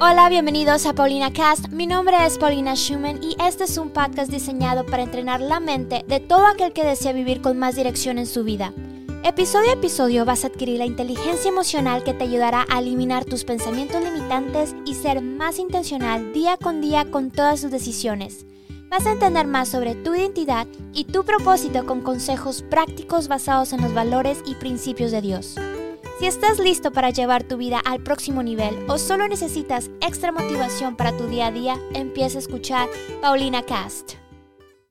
Hola, bienvenidos a Paulina Cast. Mi nombre es Paulina Schumann y este es un podcast diseñado para entrenar la mente de todo aquel que desea vivir con más dirección en su vida. Episodio a episodio vas a adquirir la inteligencia emocional que te ayudará a eliminar tus pensamientos limitantes y ser más intencional día con día con todas tus decisiones. Vas a entender más sobre tu identidad y tu propósito con consejos prácticos basados en los valores y principios de Dios. Si estás listo para llevar tu vida al próximo nivel o solo necesitas extra motivación para tu día a día, empieza a escuchar Paulina Cast.